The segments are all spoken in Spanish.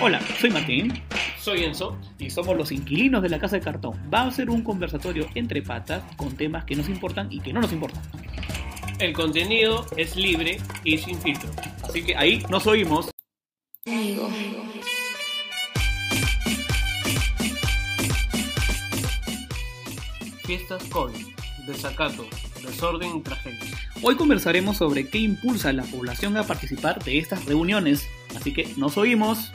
Hola, soy Martín Soy Enzo. y somos los inquilinos de la Casa de Cartón. Va a ser un conversatorio entre patas con temas que nos importan y que no nos importan. El contenido es libre y sin filtro. Así que ahí nos oímos. Amigo. Fiestas COVID, desacato, desorden y tragedia. Hoy conversaremos sobre qué impulsa a la población a participar de estas reuniones. Así que nos oímos.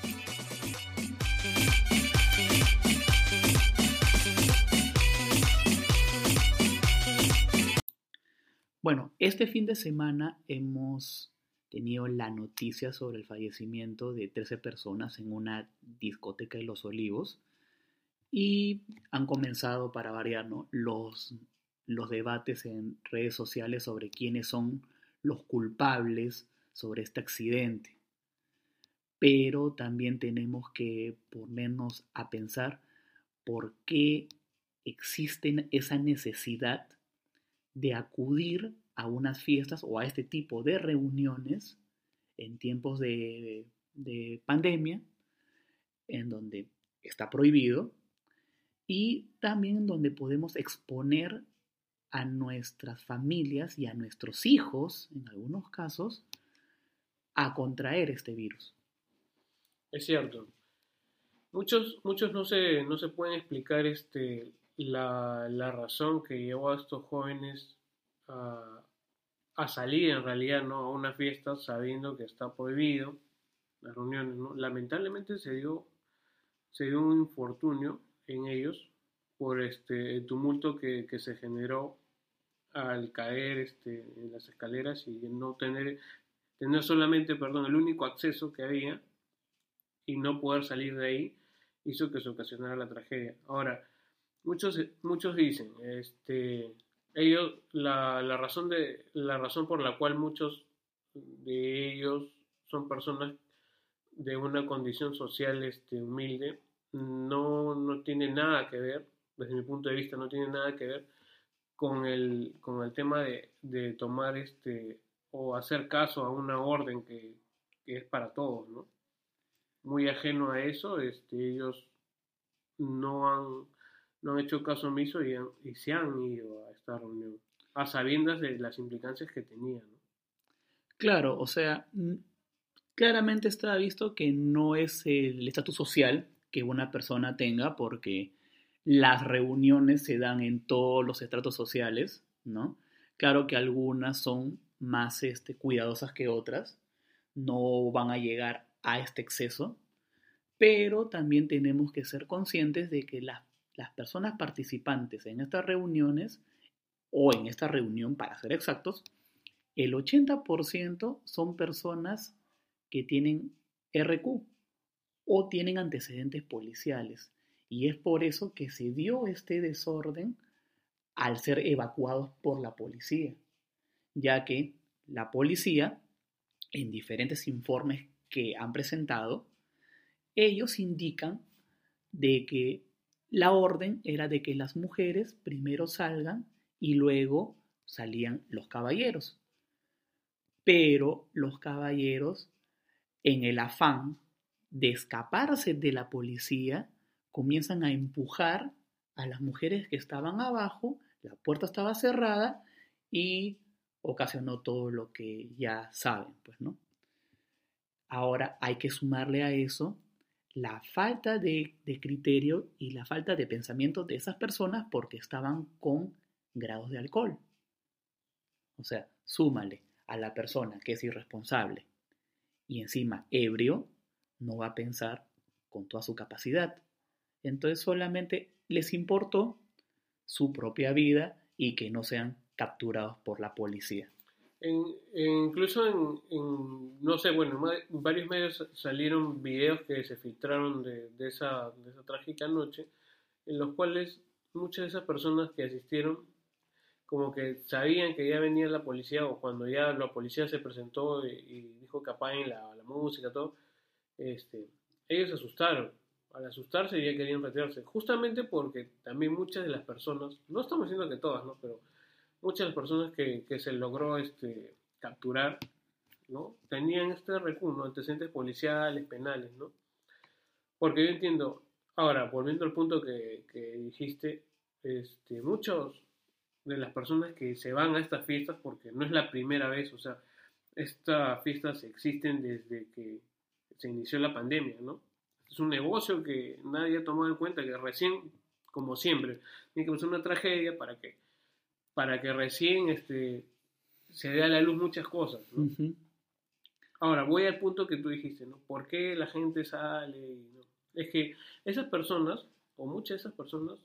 Bueno, este fin de semana hemos tenido la noticia sobre el fallecimiento de 13 personas en una discoteca de Los Olivos y han comenzado, para variar, ¿no? los, los debates en redes sociales sobre quiénes son los culpables sobre este accidente. Pero también tenemos que ponernos a pensar por qué existe esa necesidad de acudir a unas fiestas o a este tipo de reuniones en tiempos de, de pandemia, en donde está prohibido, y también en donde podemos exponer a nuestras familias y a nuestros hijos, en algunos casos, a contraer este virus. Es cierto. Muchos, muchos no, se, no se pueden explicar este, la, la razón que llevó a estos jóvenes a, a salir en realidad ¿no? a una fiesta sabiendo que está prohibido las reuniones. ¿no? Lamentablemente se dio, se dio un infortunio en ellos por este, el tumulto que, que se generó al caer este, en las escaleras y no tener, tener solamente, perdón, el único acceso que había y no poder salir de ahí hizo que se ocasionara la tragedia. Ahora, muchos, muchos dicen, este, ellos, la, la, razón de, la razón por la cual muchos de ellos son personas de una condición social este, humilde, no, no tiene nada que ver, desde mi punto de vista, no tiene nada que ver con el, con el tema de, de tomar este o hacer caso a una orden que, que, es para todos, ¿no? Muy ajeno a eso, este, ellos no han, no han hecho caso omiso y, y se han ido a esta reunión, a sabiendas de las implicancias que tenía, ¿no? Claro, o sea, claramente está visto que no es el estatus social que una persona tenga porque las reuniones se dan en todos los estratos sociales, ¿no? Claro que algunas son más este, cuidadosas que otras, no van a llegar a este exceso, pero también tenemos que ser conscientes de que la, las personas participantes en estas reuniones, o en esta reunión para ser exactos, el 80% son personas que tienen RQ o tienen antecedentes policiales. Y es por eso que se dio este desorden al ser evacuados por la policía, ya que la policía, en diferentes informes que han presentado, ellos indican de que la orden era de que las mujeres primero salgan y luego salían los caballeros. Pero los caballeros, en el afán de escaparse de la policía, comienzan a empujar a las mujeres que estaban abajo, la puerta estaba cerrada y ocasionó todo lo que ya saben, pues, ¿no? Ahora hay que sumarle a eso la falta de, criterio y la falta de pensamiento de esas personas porque estaban con grados de alcohol. O sea, súmale a la persona que es irresponsable y encima ebrio, no va a pensar con toda su capacidad. Entonces solamente les importó su propia vida y que no sean capturados por la policía. En, incluso en, en, no sé, bueno, en varios medios salieron videos que se filtraron de, de, esa, de esa trágica noche, en los cuales muchas de esas personas que asistieron como que sabían que ya venía la policía o cuando ya la policía se presentó y, y dijo que apaguen la, la música, todo, este, ellos se asustaron. Al asustarse ya querían retirarse. Justamente porque también muchas de las personas, no estamos diciendo que todas, ¿no? Pero muchas personas que, que se logró este, capturar, ¿no? Tenían este recurso, antecedentes policiales, penales, ¿no? Porque yo entiendo, ahora, volviendo al punto que, que dijiste, este, muchos de las personas que se van a estas fiestas, porque no es la primera vez, o sea, estas fiestas existen desde que se inició la pandemia, ¿no? Es un negocio que nadie ha tomado en cuenta, que recién, como siempre, tiene que pasar una tragedia para que, para que recién este, se dé a la luz muchas cosas, ¿no? Ahora, voy al punto que tú dijiste, ¿no? ¿Por qué la gente sale? no? Es que esas personas, o muchas de esas personas,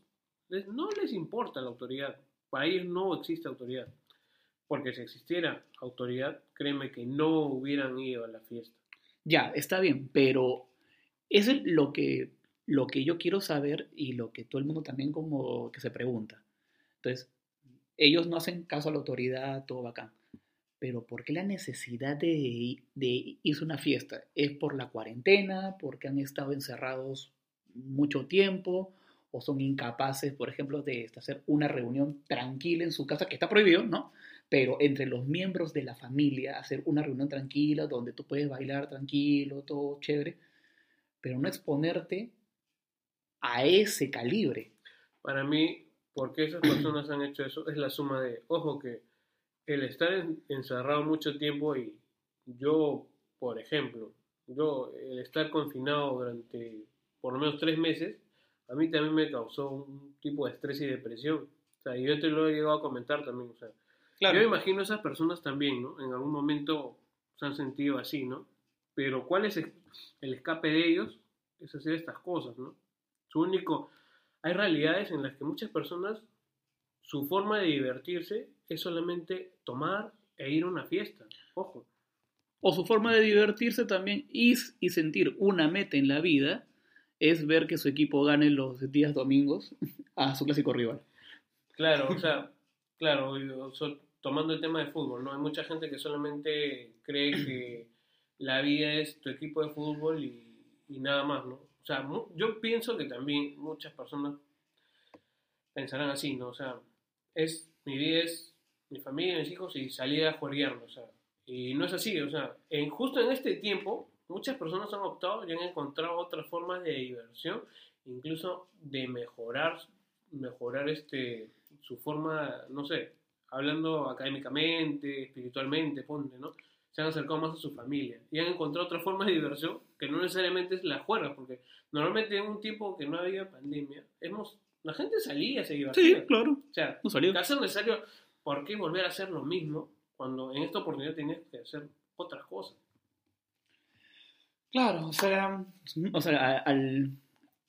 no les importa la autoridad. Para ellos no existe autoridad. Porque si existiera autoridad, créeme que no hubieran ido a la fiesta. Ya, está bien, pero eso es lo que, lo que yo quiero saber y lo que todo el mundo también como que se pregunta. Entonces, ellos no hacen caso a la autoridad, todo bacán. Pero ¿por qué la necesidad de, de irse a una fiesta? ¿Es por la cuarentena? ¿Porque han estado encerrados mucho tiempo? ¿O son incapaces, por ejemplo, de hacer una reunión tranquila en su casa, que está prohibido, ¿no? pero entre los miembros de la familia, hacer una reunión tranquila donde tú puedes bailar tranquilo, todo chévere, pero no exponerte a ese calibre. Para mí, porque esas personas han hecho eso, es la suma de, ojo que el estar encerrado mucho tiempo y yo, por ejemplo, yo, el estar confinado durante por lo menos tres meses, a mí también me causó un tipo de estrés y depresión. O sea, yo te lo he llegado a comentar también, o sea, yo me imagino esas personas también, ¿no? En algún momento se han sentido así, ¿no? Pero ¿cuál es el escape de ellos? Es hacer estas cosas, ¿no? Su único... Hay realidades en las que muchas personas, su forma de divertirse es solamente tomar e ir a una fiesta. Ojo. O su forma de divertirse también y, y sentir una meta en la vida es ver que su equipo gane los días domingos a su clásico rival. Claro, o sea, claro, tomando el tema de fútbol, ¿no? Hay mucha gente que solamente cree que la vida es tu equipo de fútbol y, nada más, ¿no? Sea, yo pienso que también muchas personas pensarán así, ¿no? O sea, es, mi vida es mi familia, mis hijos y salir a jugar, o sea, y no es así, o sea, en, justo en este tiempo, muchas personas han optado y han encontrado otras formas de diversión, incluso de mejorar, mejorar este, su forma, no sé, hablando académicamente, espiritualmente, ponte, ¿no? Se han acercado más a su familia y han encontrado otra forma de diversión que no necesariamente es la juerga, porque normalmente en un tiempo que no había pandemia, hemos, la gente salía, se divertía. Sí, claro. O sea, no caso necesario, ¿por qué volver a hacer lo mismo cuando en esta oportunidad tienes que hacer otras cosas? Claro, o sea, o sea al,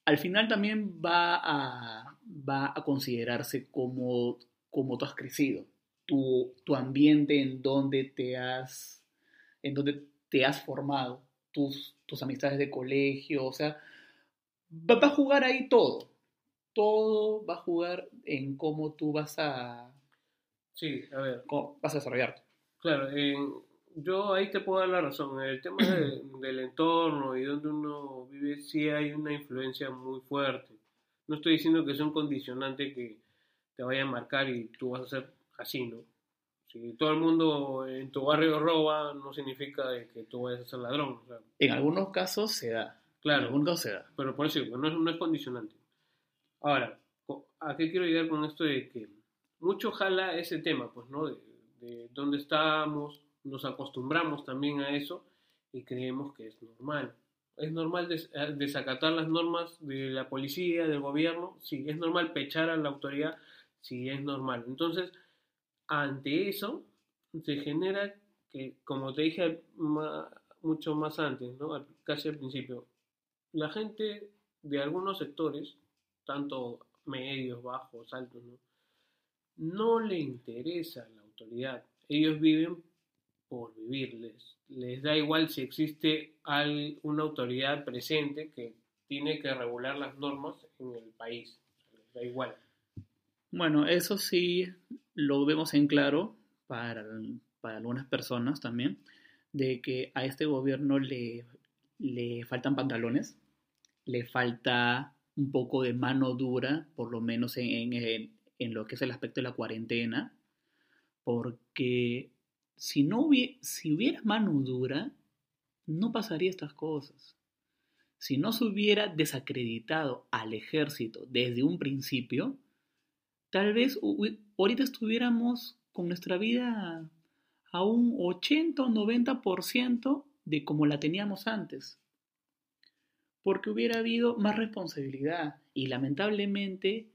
al final también va a, va a considerarse como cómo tú has crecido, tu, tu ambiente en donde te has, en donde te has formado, tus, tus amistades de colegio, o sea, va, a jugar ahí todo. Todo va a jugar en cómo tú vas a... Sí, a ver. vas a desarrollarte. Claro, yo ahí te puedo dar la razón. El tema del entorno y donde uno vive, sí hay una influencia muy fuerte. No estoy diciendo que sea un condicionante que, te vaya a marcar y tú vas a ser así, ¿no? Si todo el mundo en tu barrio roba, no significa que tú vayas a ser ladrón. en algunos casos se da. Claro. En algunos casos se da. Pero por eso no es, no es condicionante. Ahora, ¿a qué quiero llegar con esto de que mucho jala ese tema, pues, ¿no? De, dónde estamos, nos acostumbramos también a eso y creemos que es normal. ¿Es normal desacatar las normas de la policía, del gobierno? Sí, es normal pechar a la autoridad si es normal. Entonces, ante eso, se genera que, como te dije mucho más antes, ¿no? casi al principio, la gente de algunos sectores, tanto medios, bajos, altos, ¿no? no le interesa la autoridad. Ellos viven por vivirles. Les da igual si existe una autoridad presente que tiene que regular las normas en el país. Les da igual. Bueno, eso sí lo vemos en claro para, algunas personas también, de que a este gobierno le, le faltan pantalones, le falta un poco de mano dura, por lo menos en, en, en lo que es el aspecto de la cuarentena, porque si, no si hubiera mano dura, no pasaría estas cosas. si no se hubiera desacreditado al ejército desde un principio, tal vez ahorita estuviéramos con nuestra vida a un 80 o 90% de como la teníamos antes. Porque hubiera habido más responsabilidad y lamentablemente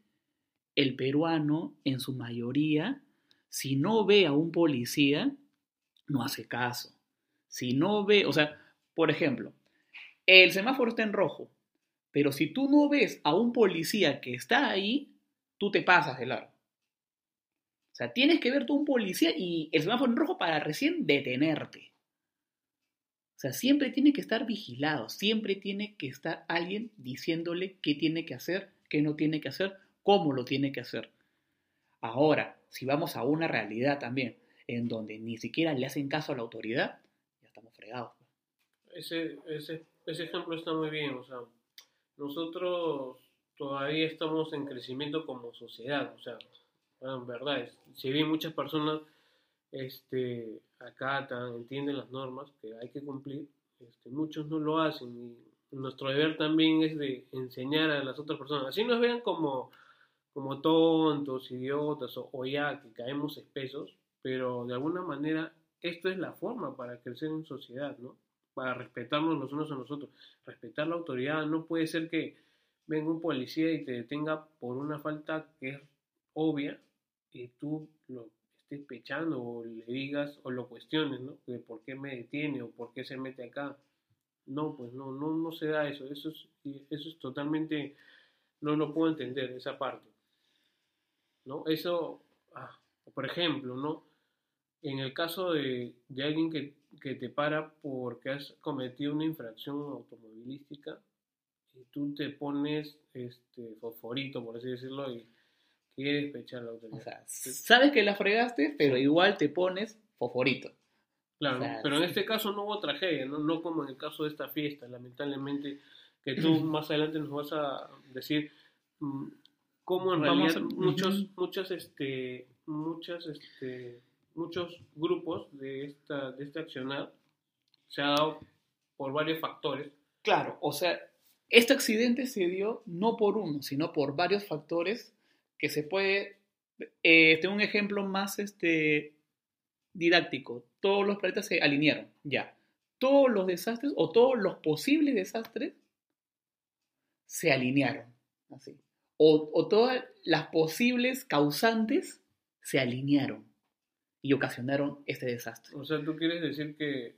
el peruano en su mayoría, si no ve a un policía, no hace caso. Si no ve, o sea, por ejemplo, el semáforo está en rojo, pero si tú no ves a un policía que está ahí, tú te pasas de largo. O sea, tienes que ver tú un policía y el semáforo en rojo para recién detenerte. O sea, siempre tiene que estar vigilado, siempre tiene que estar alguien diciéndole qué tiene que hacer, qué no tiene que hacer, cómo lo tiene que hacer. Ahora, si vamos a una realidad también, en donde ni siquiera le hacen caso a la autoridad, ya estamos fregados. Ese, ese, ese ejemplo está muy bien, o sea, nosotros todavía estamos en crecimiento como sociedad, o sea, en verdad, si bien muchas personas este, acatan, entienden las normas que hay que cumplir, este, muchos no lo hacen y nuestro deber también es de enseñar a las otras personas, así nos vean como, como tontos, idiotas o, ya que caemos espesos, pero de alguna manera esto es la forma para crecer en sociedad, ¿no? Para respetarnos los unos a los otros. Respetar la autoridad no puede ser que venga un policía y te detenga por una falta que es obvia y tú lo estés pechando o le digas o lo cuestiones, ¿no? De por qué me detiene o por qué se mete acá. No, pues no, no, no se da eso. Eso es, eso es totalmente, no lo puedo entender, esa parte. ¿No? Eso, ah, por ejemplo, ¿no? En el caso de, de alguien que, que, te para porque has cometido una infracción automovilística y tú te pones este fosforito, por así decirlo, y quieres pechar la autoridad. O sea, sabes que la fregaste, pero igual te pones fosforito. Claro, o sea, pero en este caso no hubo tragedia, ¿no? no como en el caso de esta fiesta, lamentablemente, que tú más adelante nos vas a decir mm, cómo en realidad a... muchos, muchas, este, muchas, este, muchos grupos de esta, de este accionar se ha dado por varios factores. Claro, o sea, este accidente se dio no por uno, sino por varios factores que se puede, eh, tengo un ejemplo más este, didáctico, todos los planetas se alinearon, ya. Todos los desastres o todos los posibles desastres se alinearon, así. O, o todas las posibles causantes se alinearon y ocasionaron este desastre. O sea, tú quieres decir que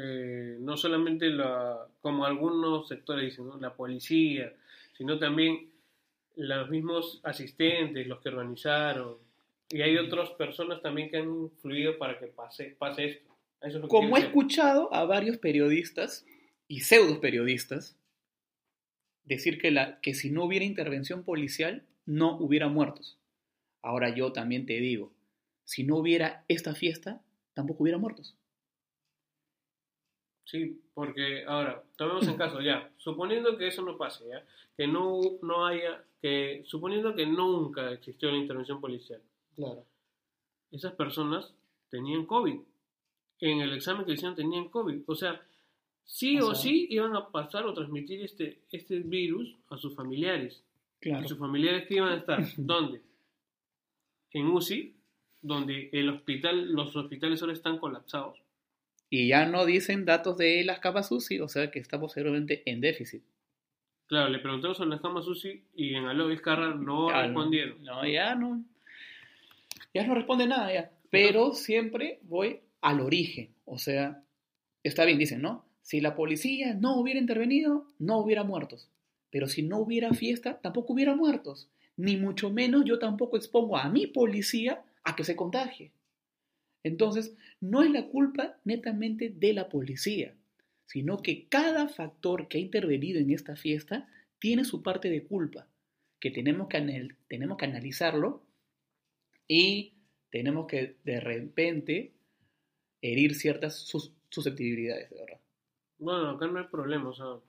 eh, no solamente la, como algunos sectores dicen, ¿no? la policía, sino también los mismos asistentes, los que organizaron, y hay otras personas también que han influido para que pase, pase esto. Eso es lo Como he escuchado a varios periodistas y pseudo periodistas decir que, la, que si no hubiera intervención policial no hubiera muertos. Ahora yo también te digo, si no hubiera esta fiesta, tampoco hubiera muertos. Sí, porque ahora, tomemos en caso ya, suponiendo que eso no pase, ¿ya? que no, no haya, que suponiendo que nunca existió la intervención policial. Claro. Esas personas tenían COVID. En el examen que hicieron tenían COVID. O sea, sí o, o sea, sí iban a pasar o transmitir este, este virus a sus familiares. Claro. ¿Y sus familiares que iban a estar? ¿Dónde? En UCI, donde el hospital, los hospitales ahora están colapsados. Y ya no dicen datos de las capas UCI, o sea que estamos seguramente en déficit. Claro, le preguntamos a las camas UCI y en Aló Vizcarra no ya respondieron. No, no, ya no. Ya no responde nada, ya. Pero siempre voy al origen. O sea, está bien, dicen, ¿no? Si la policía no hubiera intervenido, no hubiera muertos. Pero si no hubiera fiesta, tampoco hubiera muertos. Ni mucho menos yo tampoco expongo a mi policía a que se contagie. Entonces, no es la culpa netamente de la policía, sino que cada factor que ha intervenido en esta fiesta tiene su parte de culpa, que tenemos que, tenemos que analizarlo y tenemos que de repente herir ciertas sus susceptibilidades, de verdad. Bueno, acá no hay problema, o sea,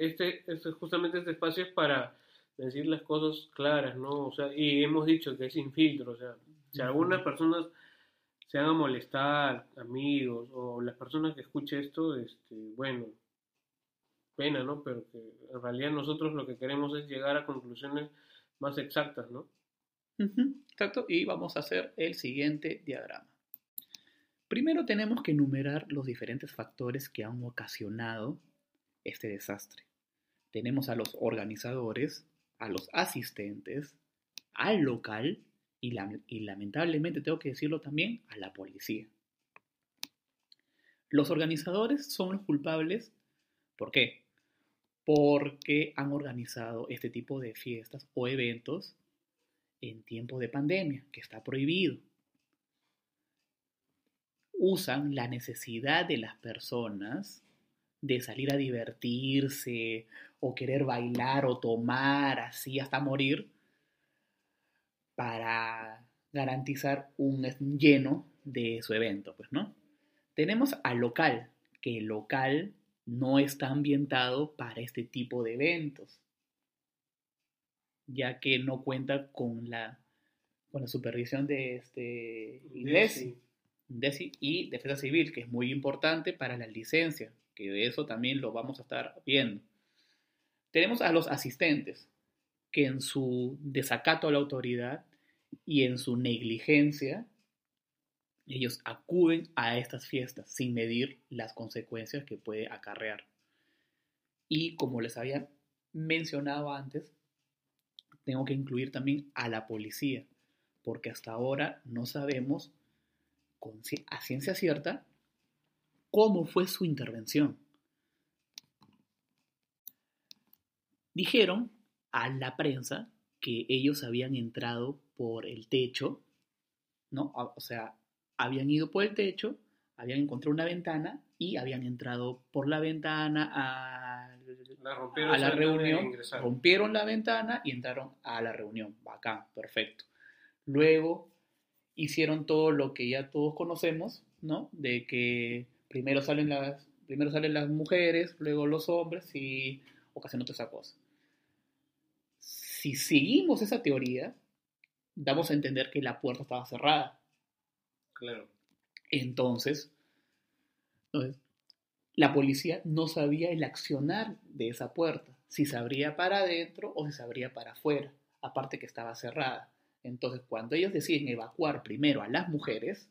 este, este, justamente este espacio es para decir las cosas claras, ¿no? O sea, y hemos dicho que es sin filtro, o sea, si algunas personas se van a molestar, amigos, o las personas que escuchen esto, este, bueno, pena, ¿no? Pero que en realidad nosotros lo que queremos es llegar a conclusiones más exactas, ¿no? exacto, y vamos a hacer el siguiente diagrama. Primero tenemos que enumerar los diferentes factores que han ocasionado este desastre. Tenemos a los organizadores, a los asistentes, al local y, lamentablemente tengo que decirlo también a la policía. Los organizadores son los culpables. ¿Por qué? Porque han organizado este tipo de fiestas o eventos en tiempo de pandemia, que está prohibido. Usan la necesidad de las personas de salir a divertirse o querer bailar o tomar así hasta morir para garantizar un lleno de su evento, pues, ¿no? Tenemos al local, que el local no está ambientado para este tipo de eventos, ya que no cuenta con la, con la supervisión de este INDECI, y Defensa Civil, que es muy importante para la licencia, que de eso también lo vamos a estar viendo. Tenemos a los asistentes, que en su desacato a la autoridad y en su negligencia ellos acuden a estas fiestas sin medir las consecuencias que puede acarrear. Y como les había mencionado antes, tengo que incluir también a la policía, porque hasta ahora no sabemos con, a ciencia cierta cómo fue su intervención. Dijeron a la prensa que ellos habían entrado por el techo, ¿no? O sea, habían ido por el techo, habían encontrado una ventana y habían entrado por la ventana a la, a la reunión, rompieron la ventana y entraron a la reunión. Bacán, perfecto. Luego hicieron todo lo que ya todos conocemos, ¿no? De que primero salen las, primero salen las mujeres, luego los hombres y ocasionan otra esa cosa. Si seguimos esa teoría, damos a entender que la puerta estaba cerrada Claro. Entonces, la policía no sabía el accionar de esa puerta, si se abría para adentro o si se abría para afuera, aparte que estaba cerrada. Entonces, cuando ellos deciden evacuar primero a las mujeres,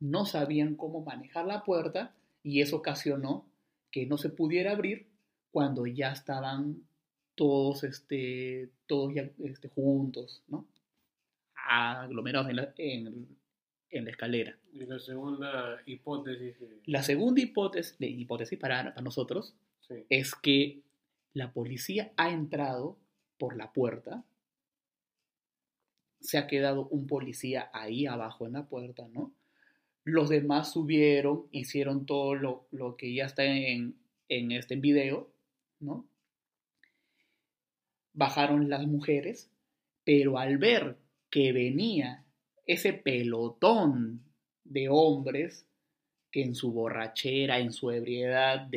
no sabían cómo manejar la puerta y eso ocasionó que no se pudiera abrir cuando ya estaban todos, este, todos ya este, juntos, ¿no? Aglomerados en, la, en, en la escalera. Y la segunda hipótesis. La segunda hipótesis, hipótesis para, para nosotros es que la policía ha entrado por la puerta, se ha quedado un policía ahí abajo en la puerta, ¿no? Los demás subieron, hicieron todo lo, lo que ya está en, en este video, ¿no? Bajaron las mujeres, pero al ver que venía ese pelotón de hombres que en su borrachera, en su ebriedad,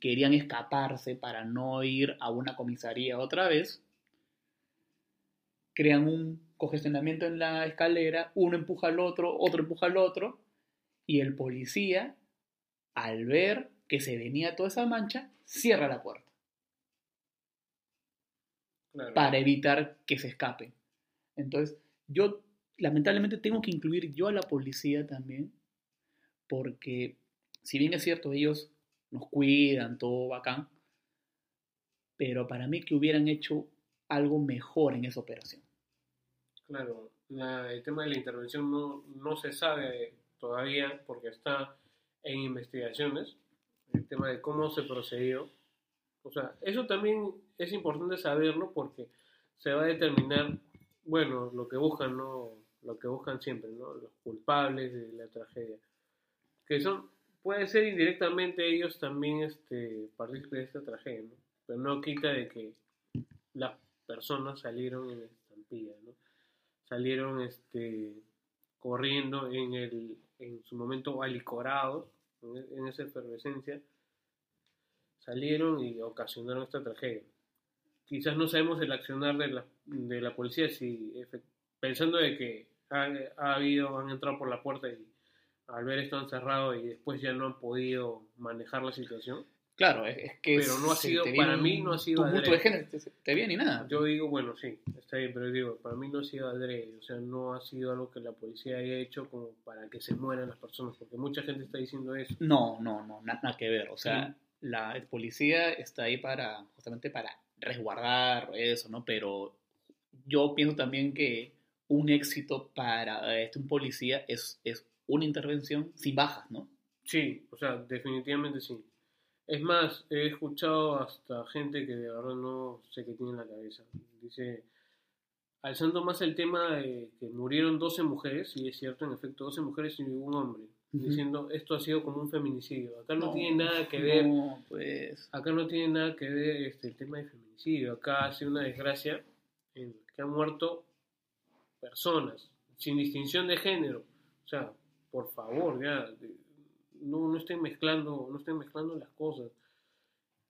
querían escaparse para no ir a una comisaría otra vez, crean un congestionamiento en la escalera, uno empuja al otro, otro empuja al otro, y el policía, al ver que se venía toda esa mancha, cierra la puerta. Para evitar que se escapen. Entonces, yo lamentablemente tengo que incluir yo a la policía también, porque si bien es cierto, ellos nos cuidan, todo bacán, pero para mí que hubieran hecho algo mejor en esa operación. Claro, el tema de la intervención no, no se sabe todavía porque está en investigaciones, el tema de cómo se procedió. O sea, eso también es importante saberlo porque se va a determinar, bueno, lo que buscan, ¿no? lo que buscan siempre, ¿no? Los culpables de la tragedia. Que son, puede ser indirectamente ellos también este, partícipes de esta tragedia. Pero no quita de que las personas salieron en estampilla, ¿no? Salieron este, corriendo en, el, en su momento alicorados, en, esa efervescencia, salieron y ocasionaron esta tragedia. Quizás no sabemos el accionar de la, de la policía si pensando de que ha, habido, han entrado por la puerta y al ver esto han cerrado y después ya no han podido manejar la situación. Claro, es, que Pero no ha sido- para mí no ha sido tumulto de adrede. género, te, te viene y nada. Yo digo, bueno, sí, está bien, pero digo, para mí no ha sido adrede, o sea, no ha sido algo que la policía haya hecho como para que se mueran las personas, porque mucha gente está diciendo eso. No, no, no, na- nada que ver. O sea, Sí. la policía está ahí para, justamente para resguardar eso, ¿no? Pero yo pienso también que un éxito para este, un policía es, es una intervención sin bajas, ¿no? Sí, o sea, definitivamente sí. Es más, he escuchado hasta gente que de verdad no sé qué tiene en la cabeza. Dice, alzando más el tema de que murieron 12 mujeres, y es cierto, en efecto, 12 mujeres y ningún hombre, diciendo, esto ha sido como un feminicidio. Acá no, tiene nada que ver No, pues. acá no tiene nada que ver este, el tema de feminicidio. Acá ha sido una desgracia en que han muerto personas sin distinción de género. O sea, por favor, ya no, no estén mezclando, no estén mezclando las cosas.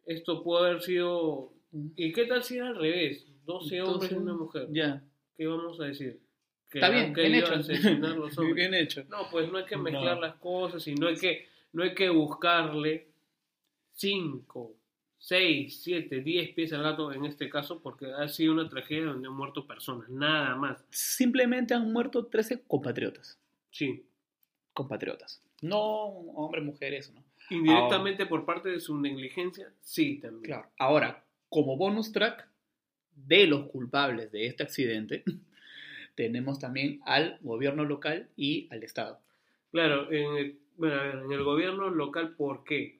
Esto puede haber sido. ¿Y qué tal si era al revés? 12 hombres y una mujer. Ya. ¿Qué vamos a decir? Que Está bien, han bien querido hecho. asesinar a los hombres. bien hecho. No, pues no hay que No. mezclar las cosas y no hay que, no hay que buscarle 5, 6, 7, 10 pies al gato en este caso porque ha sido una tragedia donde han muerto personas, nada más. Simplemente han muerto 13 compatriotas. Sí, Compatriotas. No hombres, mujeres, ¿no? indirectamente por parte de su negligencia, sí también. Claro. Ahora, como bonus track de los culpables de este accidente, tenemos también al gobierno local y al Estado. Claro, en el, bueno, en el gobierno local, ¿por qué?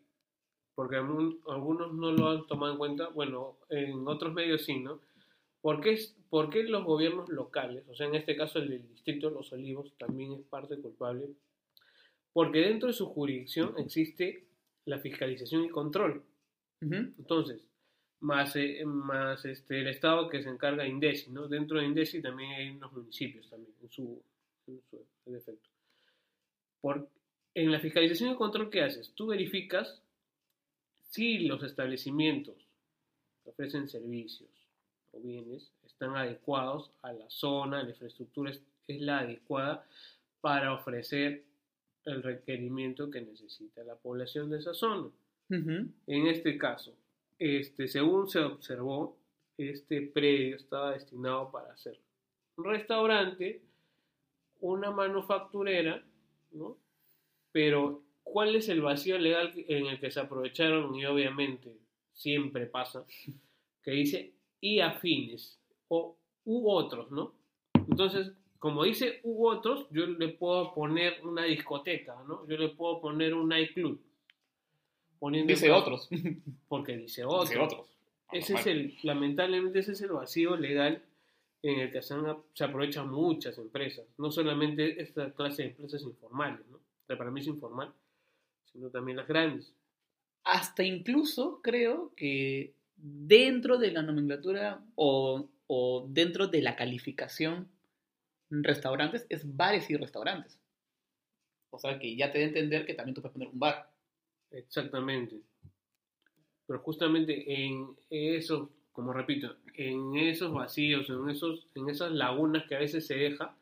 Porque algunos no lo han tomado en cuenta, bueno, en otros medios sí, ¿no? ¿Por qué, por qué los gobiernos locales, o sea, en este caso el del distrito de Los Olivos, también es parte culpable? Porque dentro de su jurisdicción existe la fiscalización y control. Ujú. Entonces, más, eh, más este, el Estado que se encarga de INDECI, ¿no? Dentro de INDECI también hay unos municipios también, en su, en su defecto. Por, en la fiscalización y control, ¿qué haces? Tú verificas si los establecimientos que ofrecen servicios o bienes están adecuados a la zona, la infraestructura es, es la adecuada para ofrecer el requerimiento que necesita la población de esa zona. En este caso, este, según se observó, este predio estaba destinado para ser un restaurante, una manufacturera, ¿no? Pero, ¿cuál es el vacío legal en el que se aprovecharon? Y obviamente, siempre pasa, que dice y afines, o u otros, ¿no? Entonces, como dice u otros, yo le puedo poner una discoteca, ¿no? Yo le puedo poner un nightclub. Poniendo Dice otros. porque dice otro. Dice otros. Ese es el, lamentablemente ese es el vacío legal en el que se, han- se aprovechan muchas empresas, no solamente esta clase de empresas informales, ¿no? para mí es informal, sino también las grandes. Hasta incluso creo que dentro de la nomenclatura o, o dentro de la calificación restaurantes es bares y restaurantes. O sea que ya te da a entender que también tú puedes poner un bar. Exactamente. Pero justamente en esos, como repito, en esos vacíos, en, esos, en esas lagunas que a veces se deja,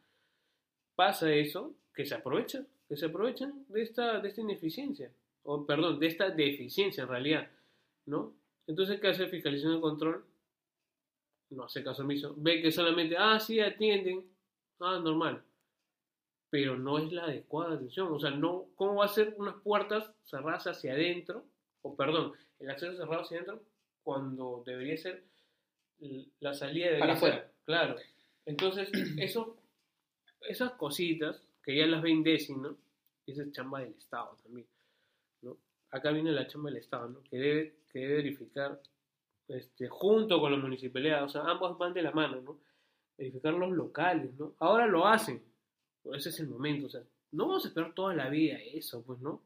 pasa eso, que se aprovechan, que se aprovechan de esta, de esta ineficiencia, o perdón, de esta deficiencia en realidad, ¿no? Entonces, ¿qué hace fiscalización y control? No hace caso omiso. Ve que solamente, ah, sí, atienden, ah, normal. Pero no es la adecuada atención. O sea, no, ¿cómo va a ser unas puertas cerradas hacia adentro? O perdón, el acceso cerrado hacia adentro cuando debería ser la salida de Para afuera. Claro. Entonces, eso, esas cositas que ya las ve Indesi, ¿no? Esa es chamba del Estado también, ¿no? Acá viene la chamba del Estado, ¿no? Que debe, que debe verificar este, junto con la municipalidad, o sea, ambos van de la mano, ¿no? Verificar los locales, ¿no? Ahora lo hacen, pero ese es el momento, o sea, no vamos a esperar toda la vida eso, pues, ¿no?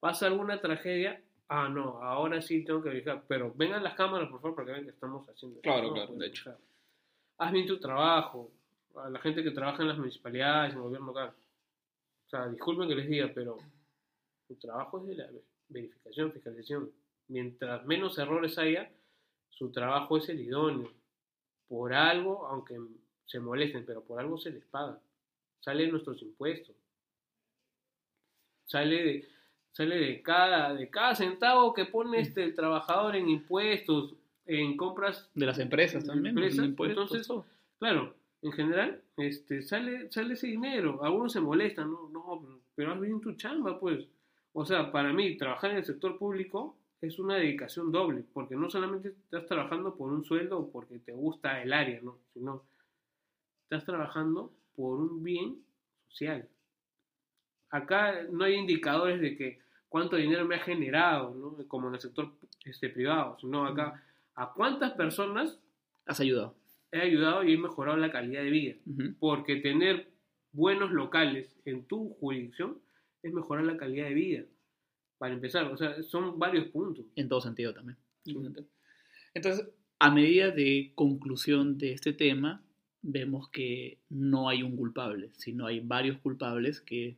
Pasa alguna tragedia, ah, no, ahora sí tengo que verificar, pero vengan las cámaras, por favor, para que vean que estamos haciendo Claro, ¿no? claro, Pues, de o hecho. haz bien tu trabajo, a la gente que trabaja en las municipalidades, en el gobierno local. O sea, disculpen que les diga, pero su trabajo es de la verificación, fiscalización. Mientras menos errores haya, su trabajo es el idóneo. Por algo, aunque se molesten, pero por algo se les paga. Sale de nuestros impuestos. Sale de, sale de cada, de cada centavo que pone este, el trabajador en impuestos, en compras De las empresas también. empresas, impuestos, entonces. Claro, en general, este, sale, sale ese dinero. Algunos se molestan, no, no, pero- haz bien tu chamba, pues. O sea, para mí, trabajar en el sector público es una dedicación doble, porque no solamente estás trabajando por un sueldo o porque te gusta el área, ¿no? Sino estás trabajando por un bien social. Acá no hay indicadores de que cuánto dinero me ha generado, ¿no? Como en el sector este, privado, sino acá a cuántas personas Has ayudado. He ayudado y he mejorado la calidad de vida. Porque tener buenos locales en tu jurisdicción es mejorar la calidad de vida. Para empezar, o sea, son varios puntos. En todo sentido también. Entonces, a medida de conclusión de este tema, vemos que no hay un culpable, sino hay varios culpables que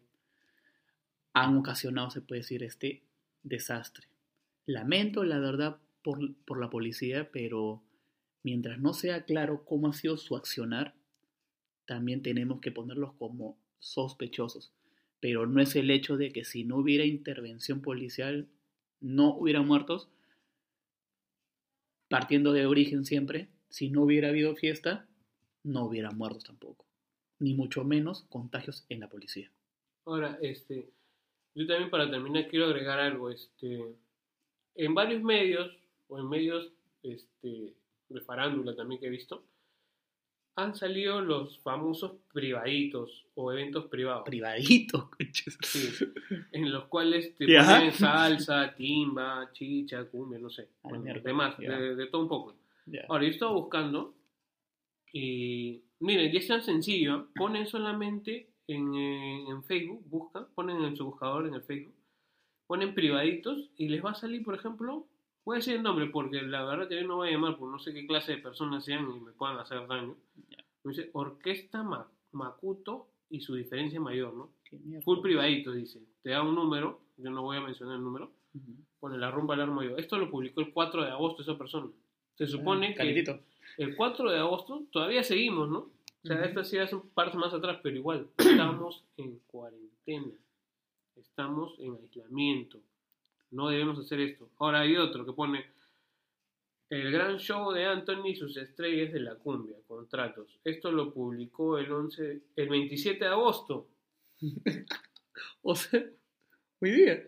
han ocasionado, se puede decir, este desastre. Lamento, la verdad, por, por la policía, pero mientras no sea claro cómo ha sido su accionar, también tenemos que ponerlos como sospechosos. Pero no es el hecho de que si no hubiera intervención policial, no hubiera muertos, partiendo de origen siempre, si no hubiera habido fiesta, no hubiera muertos tampoco. Ni mucho menos contagios en la policía. Ahora, este, yo también para terminar quiero agregar algo. Este, en varios medios, o en medios este, de farándula también que he visto, han salido los famosos privaditos o eventos privados. Privadito, conches. Sí, en los cuales te Ya. ponen salsa, timba, chicha, cumbia, no sé. Bueno, demás, de, de todo un poco. Ya. Ahora, yo estaba buscando y miren, ya es tan sencillo, ponen solamente en, eh, en Facebook, buscan, ponen en su buscador en el Facebook, ponen privaditos y les va a salir, por ejemplo, voy a decir el nombre porque la verdad que yo no voy a llamar porque no sé qué clase de personas sean y me puedan hacer daño. Ya. Dice, Orquesta Ma- Makuto y su diferencia mayor, ¿no? Full privadito, dice. Te da un número, yo no voy a mencionar el número, Ujú. pone la rumba alarma yo. Esto lo publicó el 4 de agosto esa persona. Se supone Ah, que el 4 de agosto todavía seguimos, ¿no? O sea, Ujú. esto sí hace un par semanas atrás, pero igual, estamos en cuarentena. Estamos en aislamiento. No debemos hacer esto. Ahora hay otro que pone el gran show de Anthony y sus estrellas de la cumbia, contratos. Esto lo publicó el 11, el 27 de agosto. O sea, hoy día.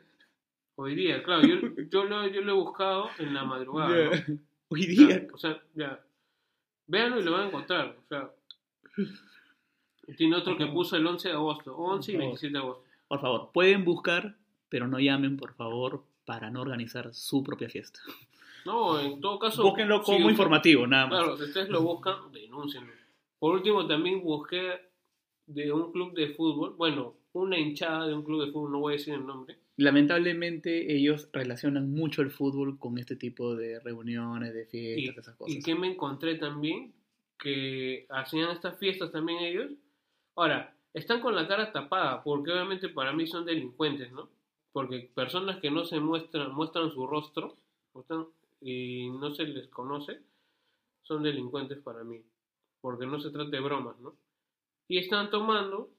Hoy día, claro, yo, yo, lo, yo lo he buscado en la madrugada. Hoy día. O sea, ya. Véanlo y lo van a encontrar. O sea, tiene otro que puso el 11 de agosto. 11 y Por favor. 27 de agosto. Por favor, pueden buscar, pero no llamen, por favor, para no organizar su propia fiesta. No, en todo caso. Búsquenlo como ustedes- informativo, nada más. Claro, si ustedes lo buscan, denúncienlo. Por último, también busqué de un club de fútbol. Bueno, una hinchada de un club de fútbol, no voy a decir el nombre. Lamentablemente ellos relacionan mucho el fútbol con este tipo de reuniones, de Y, fiestas, esas cosas. y que me encontré también que hacían estas fiestas también ellos. Ahora, están con la cara tapada, porque obviamente para mí son delincuentes, ¿no? Porque personas que no se muestran, muestran su rostro muestran- y no se les conoce, son delincuentes para mí. Porque no se trata de bromas, ¿no? Y están tomando,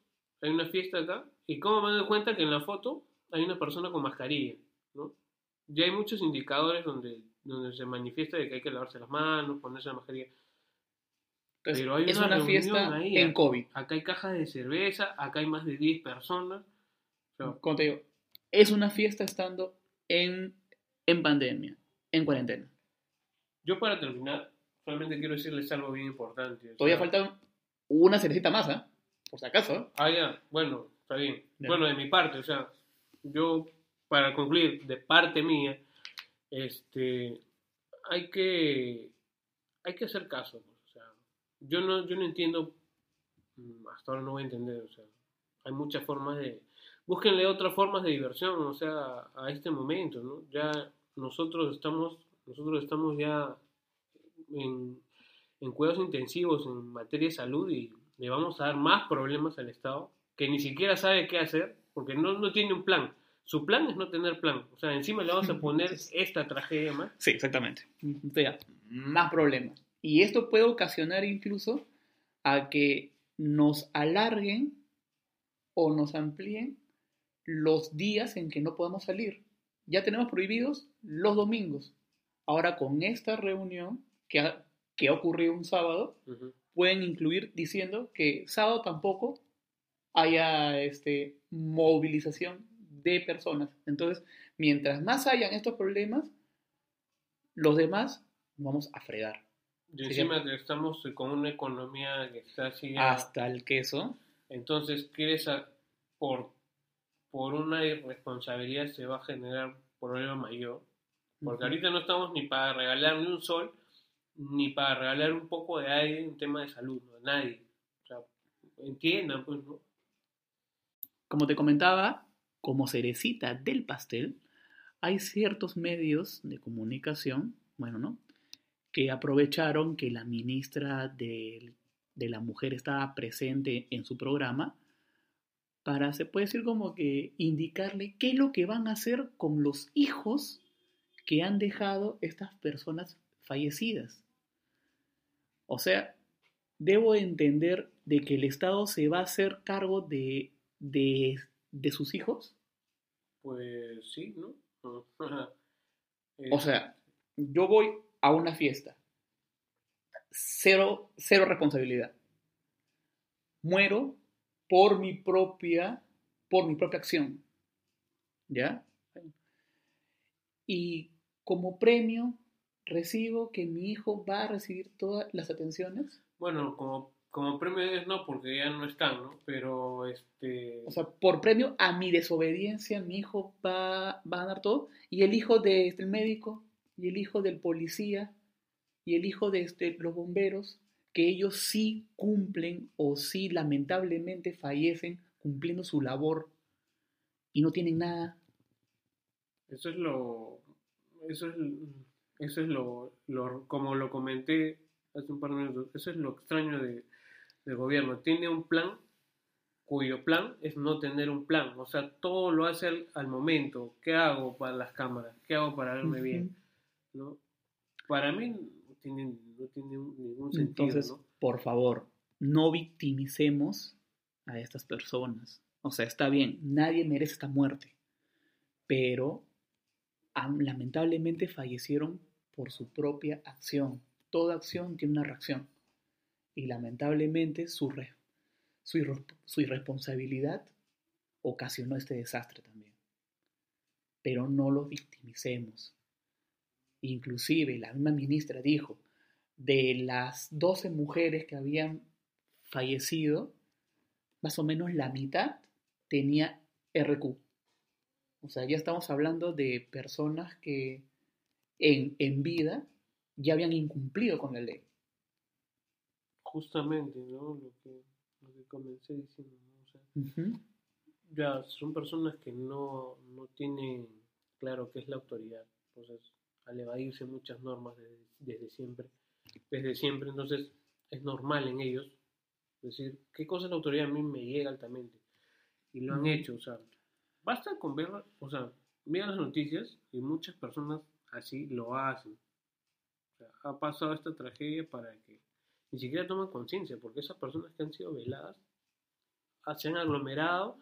hay una fiesta acá, y como me doy cuenta que en la foto hay una persona con mascarilla, ¿no? Ya hay muchos indicadores donde, donde se manifiesta de que hay que lavarse las manos, ponerse la mascarilla. Entonces, pero hay es una una fiesta ahí, en. COVID. Acá hay cajas de cerveza, acá hay más de 10 personas. O sea, Como te digo, es una fiesta estando en, en pandemia, en cuarentena. yo para terminar, solamente quiero decirles algo bien importante. Todavía falta una cervecita más, ¿ah? Por si acaso. ¿eh? Ah, ya, bueno, está bien. Ya. Bueno, de mi parte, o sea, yo, para concluir, de parte mía, este, hay que, hay que hacer caso. O sea, yo no, yo no entiendo, mm, hasta ahora no voy a entender, o sea, hay muchas formas de, búsquenle otras formas de diversión, o sea, a este momento, ¿no? Ya nosotros estamos, nosotros estamos ya en, en cuidados intensivos en materia de salud y le vamos a dar más problemas al Estado que ni siquiera sabe qué hacer porque no, no tiene un plan. Su plan es no tener plan. O sea, encima le vamos a poner esta tragedia más. Sí, exactamente. O sea, más problemas. Y esto puede ocasionar incluso a que nos alarguen o nos amplíen los días en que no podemos salir. Ya tenemos prohibidos los domingos. Ahora con esta reunión que ha, que ha ocurrido un sábado, pueden incluir diciendo que sábado tampoco haya este, movilización de personas. Entonces, mientras más hayan estos problemas, los demás vamos a fregar. Y encima estamos con una economía que está así. Hasta el queso. Entonces, ¿quieres por, por una irresponsabilidad se va a generar un problema mayor? Porque Ujú. ahorita no estamos ni para regalar ni un sol, ni para regalar un poco de aire en tema de salud, ¿no? Nadie. O sea, entiendan, pues, ¿no? Como te comentaba, como cerecita del pastel, hay ciertos medios de comunicación, bueno, ¿no? Que aprovecharon que la ministra de, de la mujer estaba presente en su programa para, se puede decir como que indicarle qué es lo que van a hacer con los hijos que han dejado estas personas fallecidas. O sea, debo entender de que el Estado se va a hacer cargo de, de, de sus hijos. Pues sí, ¿no? Eh, O sea, yo voy a una fiesta. Cero, cero responsabilidad. Muero por mi propia, por mi propia acción. ¿Ya? Y como premio recibo que mi hijo va a recibir todas las atenciones. bueno, como, como premio es no, porque ya no están, ¿no? Pero, este... O sea, por premio a mi desobediencia, mi hijo va, va a dar todo. Y el hijo de, este, del médico, y el hijo del policía, y el hijo de este, los bomberos, que ellos sí cumplen o sí lamentablemente fallecen cumpliendo su labor y no tienen nada. Eso es lo. Eso es, eso es lo, lo- Como lo comenté hace un par de minutos. Eso es lo extraño de, del gobierno. Tiene un plan cuyo plan es no tener un plan. O sea, todo lo hace al, al momento. ¿Qué hago para las cámaras? ¿Qué hago para verme Ujú. bien? ¿No? Para mí tiene, no tiene ningún sentido. Entonces, ¿no? por favor, no victimicemos a estas personas. O sea, está bien, nadie merece esta muerte, pero am- lamentablemente fallecieron por su propia acción. Toda acción tiene una reacción. Y lamentablemente su, re- su, irro- su irresponsabilidad ocasionó este desastre también. Pero no los victimicemos. Inclusive la misma ministra dijo, de las 12 mujeres que habían fallecido, más o menos la mitad tenía RQ. O sea, ya estamos hablando de personas que en, en vida ya habían incumplido con la ley. Justamente, ¿no? Lo que, lo que comencé diciendo. ¿no? O sea, Ujú. Ya, son personas que no, no tienen claro qué es la autoridad. Entonces, al evadirse muchas normas desde, desde siempre, desde siempre, entonces es normal en ellos decir, ¿qué cosa la autoridad? A mí me llega altamente. Y lo han hecho, o sea, basta con ver, o sea, vean las noticias y muchas personas así lo hacen. O sea, ha pasado esta tragedia para que ni siquiera tomen conciencia, porque esas personas que han sido veladas ah, se han aglomerado,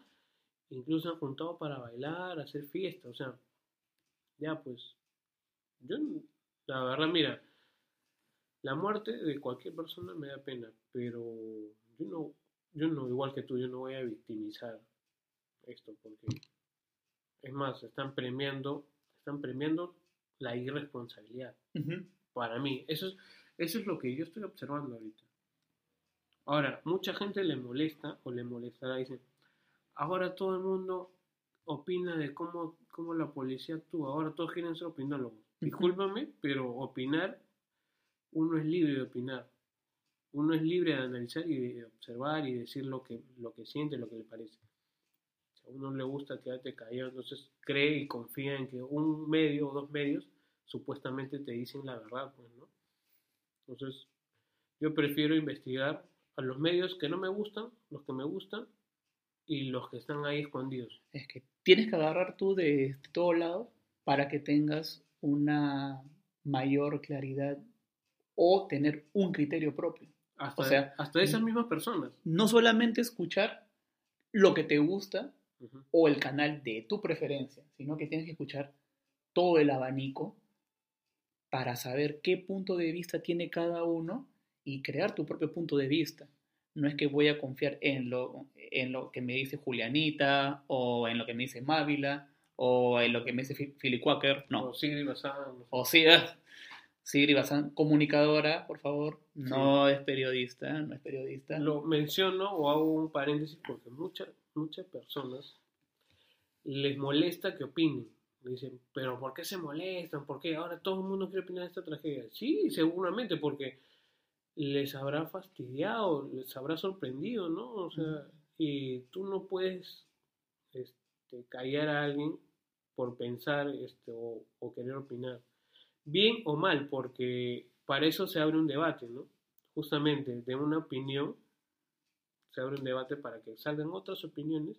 incluso han juntado para bailar, hacer fiesta, o sea, ya pues, yo, la verdad, mira, la muerte de cualquier persona me da pena, pero yo no, yo no, igual que tú, yo no voy a victimizar esto, porque, es más, están premiando, están premiando la irresponsabilidad para mí. Eso es, eso es lo que yo estoy observando ahorita. Ahora, mucha gente le molesta o le molestará, dice, ahora todo el mundo opina de cómo, cómo la policía actúa, ahora todos quieren ser opinólogos. Discúlpame, pero opinar, uno es libre de opinar. Uno es libre de analizar y de observar y decir lo que, lo que siente, lo que le parece. Si a uno le gusta quedarte callado, entonces cree y confía en que un medio o dos medios supuestamente te dicen la verdad, pues, ¿no? Entonces, yo prefiero investigar a los medios que no me gustan, los que me gustan y los que están ahí escondidos. Es que tienes que agarrar tú de todo lado para que tengas una mayor claridad o tener un criterio propio. Hasta, O sea, hasta esas mismas personas. No solamente escuchar lo que te gusta o el canal de tu preferencia, sino que tienes que escuchar todo el abanico para saber qué punto de vista tiene cada uno y crear tu propio punto de vista. No es que voy a confiar en lo, en lo que me dice Julianita o en lo que me dice Mávila o en lo que me dice Philly Quaker, no. O Sigrid Bazán. O Sigrid Bazán, comunicadora, por favor, no es periodista, no es periodista. Lo menciono o hago un paréntesis porque muchas muchas personas les molesta que opinen. Dicen, pero ¿por qué se molestan? ¿Por qué ahora todo el mundo quiere opinar de esta tragedia? Sí, seguramente porque les habrá fastidiado, les habrá sorprendido, ¿no? O sea, y tú no puedes este, callar a alguien por pensar este, o, o querer opinar. Bien o mal, porque para eso se abre un debate, ¿no? Justamente de una opinión se abre un debate para que salgan otras opiniones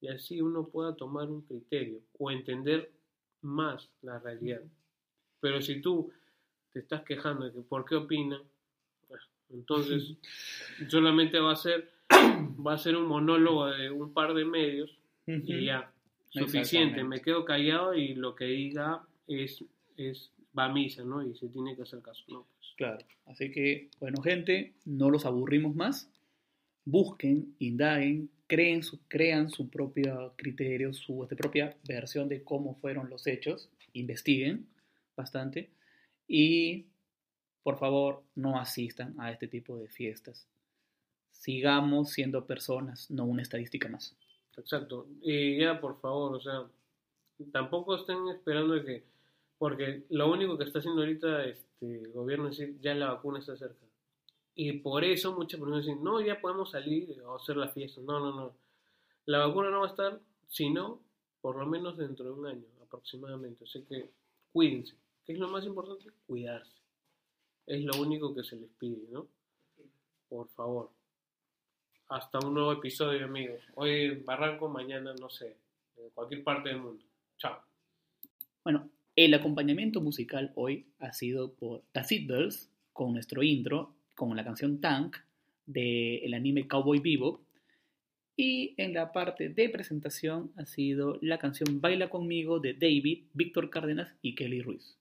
y así uno pueda tomar un criterio o entender más la realidad. Pero si tú te estás quejando de que por qué opinan, ah, entonces solamente va a ser va a ser un monólogo de un par de medios y ya suficiente. Me quedo callado y lo que diga es es va a misa, ¿no? Y se tiene que hacer caso, ¿no? Pues, Claro, así que, bueno, gente, no los aburrimos más. Busquen, indaguen, creen su, crean su propio criterio, su este, propia versión de cómo fueron los hechos, investiguen bastante y, por favor, no asistan a este tipo de fiestas. Sigamos siendo personas, no una estadística más. Exacto. Y ya, por favor, o sea, tampoco estén esperando de que, porque lo único que está haciendo ahorita este, gobierno es decir, ya la vacuna está cerca. Y por eso muchas personas dicen, no, ya podemos salir o hacer la fiesta. No, no, no. La vacuna no va a estar, sino por lo menos dentro de un año aproximadamente. Así que cuídense. ¿Qué es lo más importante? Cuidarse. Es lo único que se les pide, ¿no? Por favor. Hasta un nuevo episodio, amigos. Hoy en Barranco, mañana, no sé, en cualquier parte del mundo. Chao. Bueno, el acompañamiento musical hoy ha sido por The Seatbelts con nuestro intro, con la canción Tank del anime Cowboy Vivo. Y en la parte de presentación ha sido la canción Baila conmigo de David, Víctor Cárdenas y Kelly Ruiz.